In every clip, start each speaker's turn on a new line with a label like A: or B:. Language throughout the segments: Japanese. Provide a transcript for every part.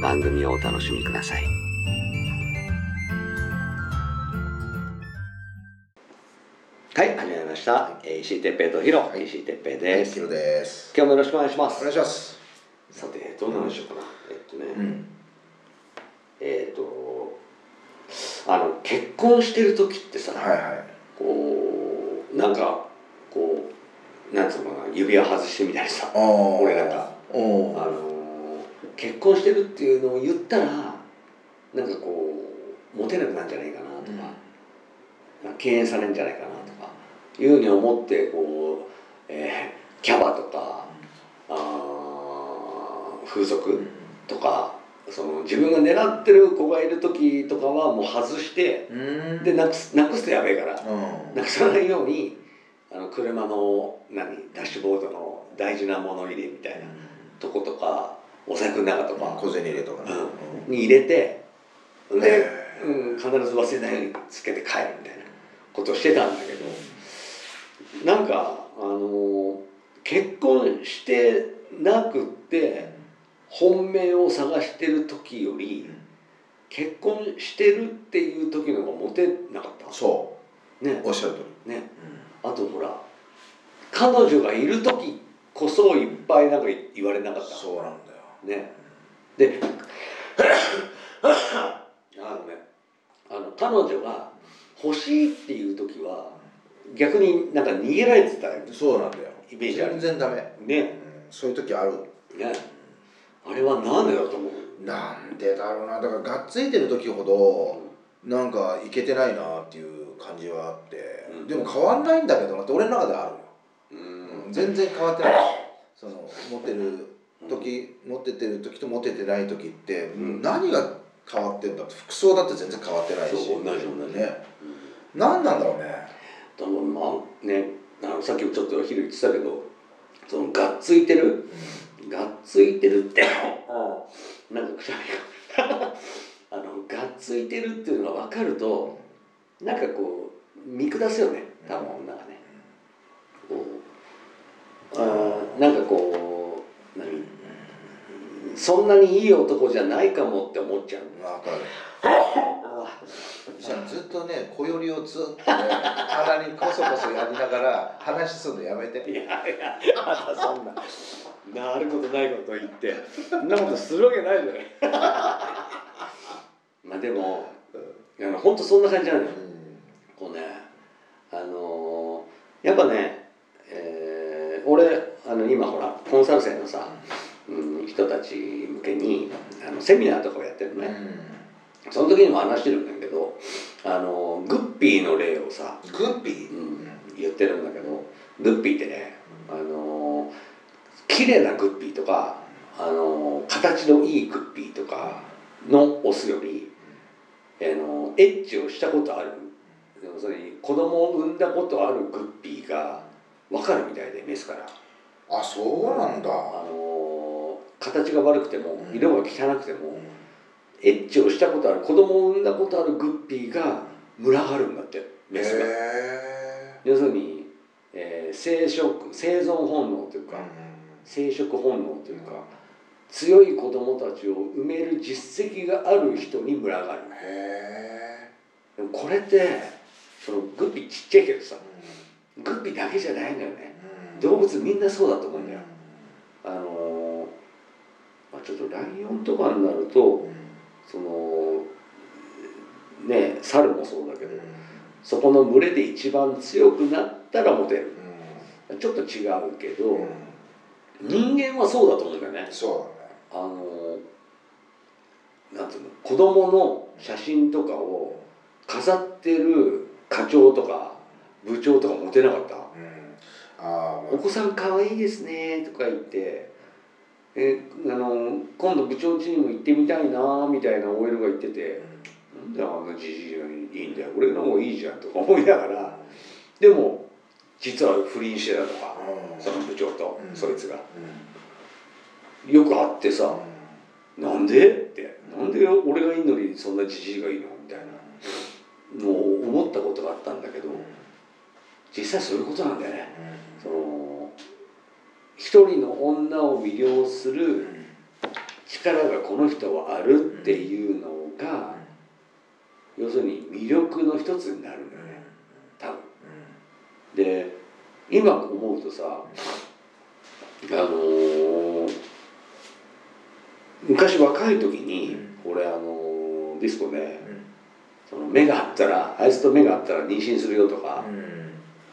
A: 番組をお楽しみください。はい、始まりました。えー石井哲平とヒロ、石井哲平です。
B: ヒロです。
A: 今日もよろしくお願いします
B: お願い。します。
A: さて、どんな話しようかな。えっとね、
B: うん。
A: えっと、あの、結婚してる時ってさ、
B: はいはい。
A: こう、なんか、こう、なんつうのかな、指輪外してみたりさ。俺なんか。
B: お
A: あのー結婚してるっていうのを言ったらなんかこうモテなくなるんじゃないかなとか、なんか敬遠されるんじゃないかなとかいうふうに思ってこう、えーキャバとかあー風俗とかその自分が狙ってる子がいる時とかはもう外して
B: うん。
A: でなくすなくすとやべえから
B: うん。
A: なくさないようにあの車の何ダッシュボードの大事な物入れみたいなとことかお財布の中とか。
B: 小銭入れとかね。
A: に入れてで、
B: へ
A: うん、必ず忘れないようにつけて帰るみたいなことをしてたんだけど。なんかあの結婚してなくって本命を探してる時より結婚してるっていう時の方がモテなかった
B: そ
A: ね。
B: う。おっしゃる通り。
A: ね。あとほら彼女がいる時こそいっぱいなんか言われなかった。
B: そうなんだよ。
A: ねであのねあの彼女が欲しいっていう時は逆になんか逃げられてたよ
B: そうなんだよ。
A: イメージある
B: 全然ダメ。
A: ね
B: うんそういう時ある。
A: ねあれはなんでだと思う？
B: なんでだろうな。だからがっついてる時ほどなんかいけてないなっていう感じはあって
A: うん。
B: でも変わんないんだけどなって俺の中であるよ。
A: うん
B: うん全然変わってない。その持ってる時持っててる時と持っててない時って、
A: ん。
B: 何が変わってんだって服装だって全然変わってないし。
A: そう同じ同じ。
B: ね。何なんだろうね。
A: 多分まあねあのさっきもちょっと昼言ってたけどそのがっついてる？がっついてるってなんかくしゃみがあのがっついてるっていうのが分かるとなんかこう見下すよね。多分女がね。こうあーなんかこう何そんなにいい男じゃないかもって思っちゃう。
B: 分かる。
A: あ
B: じゃあずっとね小よりをずっとね鼻にこそこそやりながら話するのやめて。
A: いやいやまたそんな。なることないこと言って。そんなことするわけないじゃない。まあでもあの本当そんな感じなのよ。こうねあのーやっぱね、えー俺あの今ほらコンサル生のさ、うん、人たち向けにあのセミナーとかをやってるのね、その時にも話してるんだけどあのグッピーの例をさ、
B: グッピー？
A: うん、言ってるんだけどグッピーってねあの綺麗なグッピーとかあの形のいいグッピーとかのオスよりあのエッチをしたことある。要するに子供を産んだことあるグッピーが分かるみたいでメスから
B: あそうなんだ。
A: あの形が悪くても
B: うん。
A: 色が汚くてもエッチをしたことある子供を産んだことあるグッピーが群がるんだってメスが。
B: へ
A: 要するに、えー生殖生存本能という
B: え
A: か、生殖本能というか強い子供たちを産める実績がある人に群がる。
B: へ
A: でもこれってそのグッピーちっちゃいけどさ
B: え
A: グッピーだけじゃないんだよね動物みんなそうだと思うんだよ。あのまあ、ちょっとライオンとかになるとそのね猿もそうだけどそこの群れで一番強くなったらモテる。ちょっと違うけど、人間はそうだと思うんだよね。
B: そうだね
A: あのなんていうの子供の写真とかを飾ってる課長とか部長とかモテなかった？
B: ああ。
A: お子さん可愛いですねとか言ってえあの今度部長家にも行ってみたいなみたいな OL が言っててなんであんなじじいがいいんだよ俺の方がいいじゃんとか思いながらでも実は不倫してたとか
B: うん。
A: その部長と
B: うん。
A: そいつが。
B: うん。
A: よく会ってさなんで？って。なんで俺がいいのにそんなじじいがいいの？みたいな。のを思ったことがあったんだけど実際そういうことなんだよね。その一人の女を魅了する力がこの人はあるっていうのが要するに魅力の一つになるんだよね。多分。で今思うとさあのー昔若い時に俺あのーディスコでその目があったらあいつと目があったら妊娠するよとか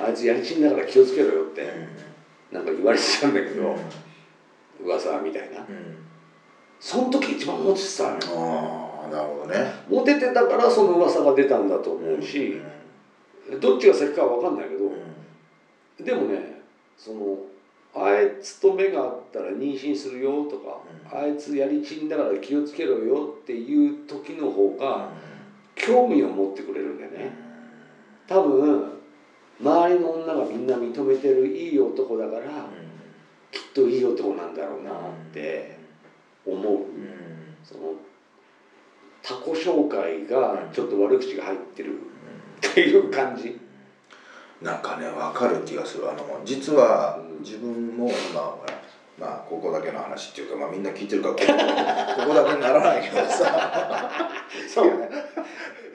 A: あいつやりちんだから気をつけろよってなんか言われてたんだけど噂みたいな。その時一番モテてたのよ。
B: ああなるほどね。
A: モテてたからその噂が出たんだと思うしどっちが先かは分かんないけどでもねそのあいつと目があったら妊娠するよとか、あいつやりちんだから気をつけろよっていう時の方が興味を持ってくれるんだよね。多分周りの女がみんな認めてるいい男だからきっといい男なんだろうなって思う。その他己紹介がちょっと悪口が入ってるっていう感じ。
B: なんかね分かる気がする。あの実は
A: うん。
B: 自分も今ほらまあここだけの話っていうか、まあ、みんな聞いてるからここ ここだけにならないけどさ。
A: そう。ね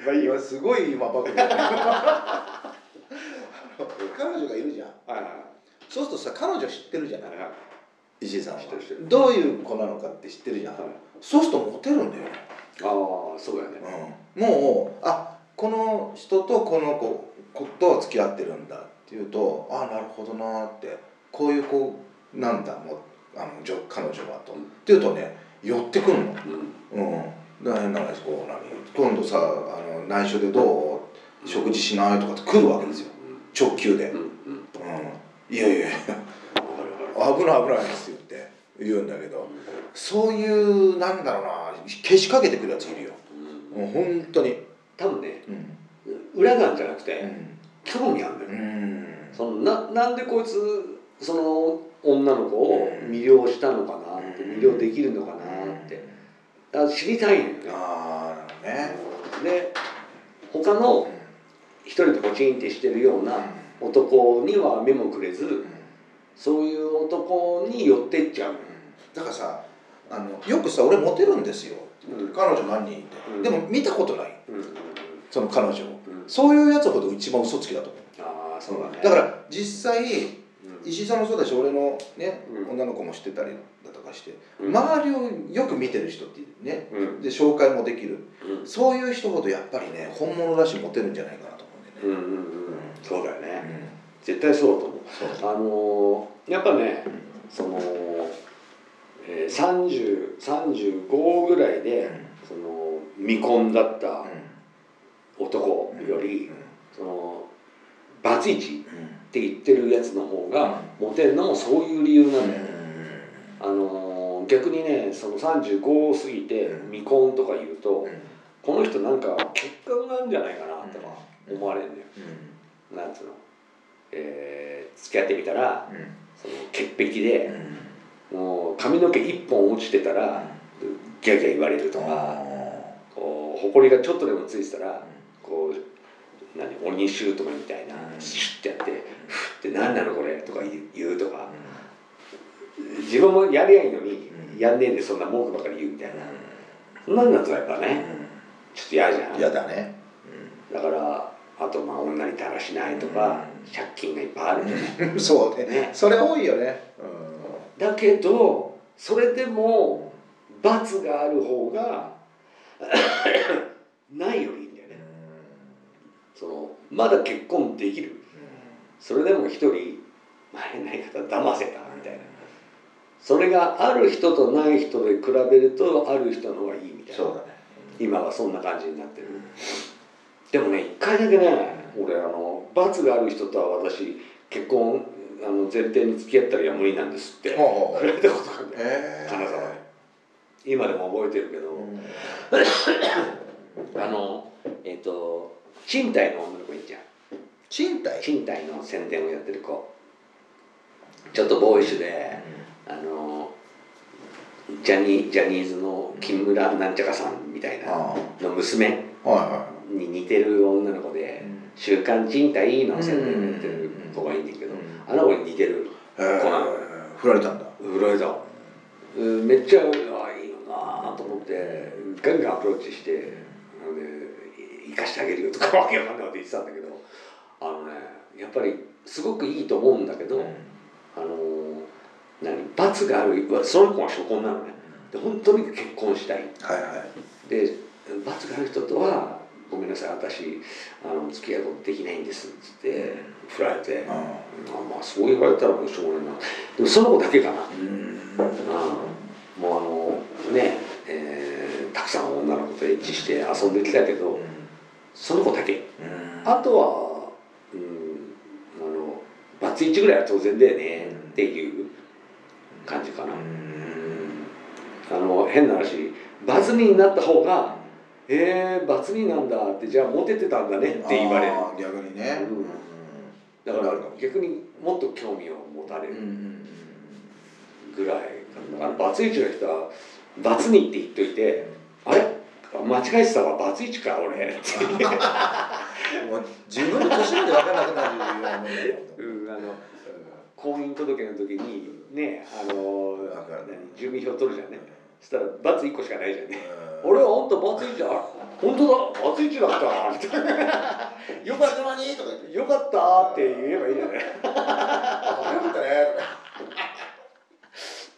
A: まあいい
B: すごい今バカ 彼女がいるじゃん。
A: はいはい。
B: そうするとさ彼女知ってるじゃない。
A: はいはい。
B: 石井さんは。どういう子なのかって知ってるじゃん。
A: はい。
B: そうするとモテるんだよね。
A: ああそうだよね。
B: うん。もうあこの人とこの子子と付き合ってるんだっていうとあなるほどなってこういう子なんだもうあの女彼女はと、
A: うん。
B: っていうとね寄ってくんの。
A: うん。
B: うん。な話こう何今度さあの内緒でどう？食事しない？とかって来るわけですよ直球で、いやいや危ない危ないですよって言うんだけど。そういうなんだろうなけしかけてくるやついるよ。
A: うん。
B: もう本当に。
A: 多分ね
B: うん。
A: 裏なんじゃなくて
B: うん。
A: 興味あるんだよ。
B: うん。
A: そのななんでこいつその女の子を魅了したのかなって魅了できるのかなって。あ知りたいんよね。
B: ああなる
A: で他の一人でポチンってしてるような男には目もくれずそういう男に寄ってっちゃう。
B: だからさあのよくさ俺モテるんですよ。
A: うん。
B: 彼女何人いて、
A: うん。
B: でも見たことない。
A: うん。うん
B: その彼女を。
A: うん。
B: そういうやつほど一番嘘つきだと思う。
A: ああそうだね。
B: だから実際
A: うん。
B: 石井さんもそうだし俺のね、
A: うん。
B: 女の子も知ってたりだとかして、
A: うん。
B: 周りをよく見てる人ってね
A: うん。
B: で紹介もできる。
A: うん。
B: そういう人ほどやっぱりね本物だしモテるんじゃないかなと。思うん
A: うんうん。うんそうだよね。
B: うん。
A: 絶対そうだと思う。あのーやっぱねその、えー、3035ぐらいで、その未婚だった男より、そのバツイチって言ってるやつの方がモテるのもそういう理由なんだよ、あのー逆にねその35過ぎて
B: うん。
A: 未婚とか言うと、この人なんか欠陥があるんじゃないかなとか思われるんだよ、なんつうの、えー付き合ってみたらその潔癖で、もう髪の毛一本落ちてたらギャーギャー言われるとか、こう埃がちょっとでもついてたらこう何鬼シュートみたいな
B: うん。
A: シュッてやって「ふって何なのこれ」とか言うとか自分もやりゃいいのに
B: うん。
A: やんねえでそんな文句ばかり言うみたいな。そんなんだとやっぱねちょっと嫌じゃん。
B: 嫌だね。
A: だからあとまあ女にだらしないとか
B: うん。
A: 借金がいっぱいあるじゃん
B: そうね。
A: ね。
B: それ多いよね。
A: だけどそれでも罰がある方が ないよりいいんだよね。そのまだ結婚できる？それでも一人、まあ、変な言い方騙せたみたいな。それがある人とない人で比べるとある人の方がいいみたいな。
B: そうだね。
A: 今はそんな感じになってるでもね一回だけね俺あの罰がある人とは私結婚あの前提に付き合ったりは無理なんですって
B: ほうほうほう。
A: 振られたことがあるんだよ。
B: へえ
A: 金沢で。今でも覚えてるけど、あのえっ、と賃貸の女の子いいじゃん
B: 賃貸？
A: 賃貸の宣伝をやってる子。ちょっとボーイッシュであのジャニージャニーズの木村なんちゃかさんみたいな
B: あ
A: の娘。
B: あはいは
A: に似てる女の子で「週刊賃貸」の宣伝をやってる子がいいんだけどあの子に似てる子なの。
B: 振られたんだ。
A: フライダーうん。めっちゃあいいよなと思ってガンガンアプローチしてなので生かしてあげるよとかわけわかんないこと言ってたんだけどあのねやっぱりすごくいいと思うんだけど、あの何罰があるその子は初婚なのね。で本当に結婚したい。
B: はいはい。
A: で罰がある人とは「ごめんなさい私あの付き合うことできないんです」っつって振られて、
B: あ
A: まあまあそう言われたらもうしょうがないな。でもその子だけかな、
B: うん。
A: もうあのね、えーたくさん女の子とエッチして遊んできたけどその子だけ。あとはうんあのバツイチぐらいは当然だよねっていう感じかな、あの変な話バツ2になった方が「えー、バツ2なんだ」ってじゃあモテてたんだねって言われる。
B: 逆にね。
A: うん。だから逆にもっと興味を持たれる。ぐらいだからバツイチの人は「バツ2」って言っといて「あれ？間違えてたわバツイチか俺」っ て
B: もう自分の年まで分からなくなるようなもんだよ
A: う。んあの婚姻届の時にねあの住民票取るじゃんね。そしたら「バツ1個しかないじゃんね。
B: うん。
A: 俺はあんたバツイチだ本当だ。バツイチだった。みたいなよかっ
B: いつの間にとか言って。
A: たよかった。って言えばいいじゃない。
B: あよかったね。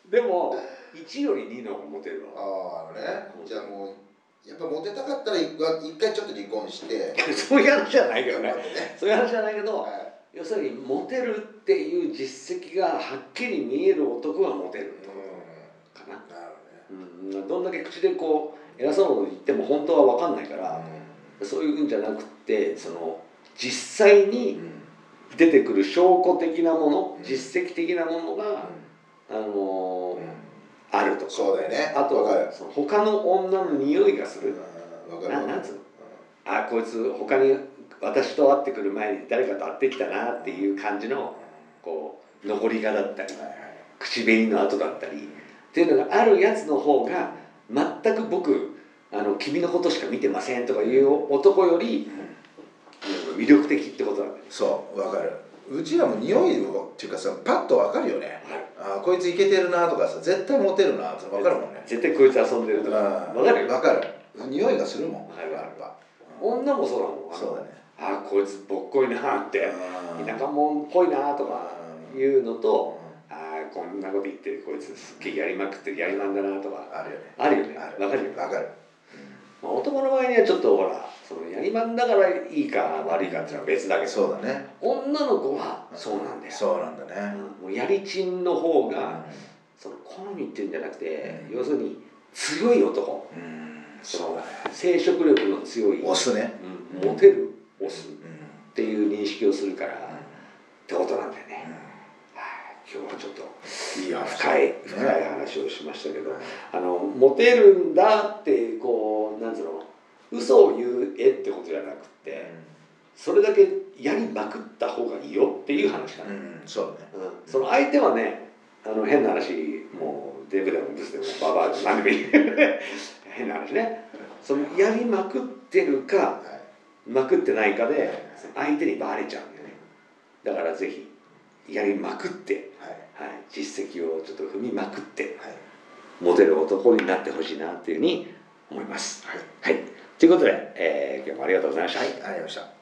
A: でも1より2の方がモテるわ。
B: あああのね。じゃあもうやっぱモテたかったら一回ちょっと離婚して。
A: そういう話じゃないけどね
B: ね。
A: そういう話じゃないけど
B: はい。
A: 要するにモテるっていう実績がはっきり見える男がモテるかな、
B: なる
A: うん、どんだけ口でこう偉そうなこと言っても本当は分かんないから、そういうんじゃなくてその実際
B: う
A: に
B: ん
A: 出てくる証拠的なもの、
B: うん。
A: 実績的なものが、あのあるとか。
B: そうだよね。
A: あと
B: わかる。
A: その他の女の匂いがする、
B: う
A: ななんつうの？あこいつ他に私と会ってくる前に誰かと会ってきたなっていう感じのこう残りがだったり口紅の跡だったりっていうのがあるやつの方が全く僕あの君のことしか見てませんとかいう男より
B: うん
A: 魅力的ってことなんだよ
B: そうわかる。うちらも匂いをっていうかさパッとわかるよね。あーこいつイケてるなとかさ絶対モテるなってわかるもんね。
A: 絶対こいつ遊んでるとか。
B: わ
A: わかるよ。
B: わかる。匂いがするもん。
A: わかる
B: やっぱ。
A: 女もそうだもん。
B: そうだね。
A: あこいつぼっこいなって。
B: うん。
A: 田舎者っぽいなとか
B: うん
A: いうのとあこんなこと言ってこいつすっげえやりまくってやりまんだなとか
B: あるよね。
A: ある。よねわかるよ。
B: わかる。
A: まあ、男の場合にはちょっとほらそのやりまんだからいいか悪いかっていうのは別だけど
B: そうだね。
A: 女の子はそうなんだよ、
B: そうなんだね。
A: うん。もうやりちんの方
B: う
A: がその好みっていうんじゃなくて、
B: うん。
A: 要するに強い男。
B: ん。
A: その生殖力の強い、
B: オスね。
A: うんモテるオスっ
B: うん。
A: ていう認識をするから、ってことなんだよね、はい今日はちょっと
B: いい話
A: 深い
B: ね。
A: 深い話をしましたけど、あのモテるんだってこうなんつうの嘘を言う絵ってことじゃなくてそれだけやりまくった方がいいよっていう話かな、
B: うんうんそうだね。
A: うん。その相手はねあの変な話もうデブでもブスでもババアでも何でもいい変な話ね。そのやりまくってるか
B: はい。
A: まくってないかで相手にバレちゃうんだよね。だからぜひやりまくって、
B: はい。
A: はい、実績をちょっと踏みまくって
B: はい。
A: モテる男になってほしいなっていうふうに思います。
B: はい。
A: はい、ということで、えー今日もありがとうございました。
B: はいありがとうございました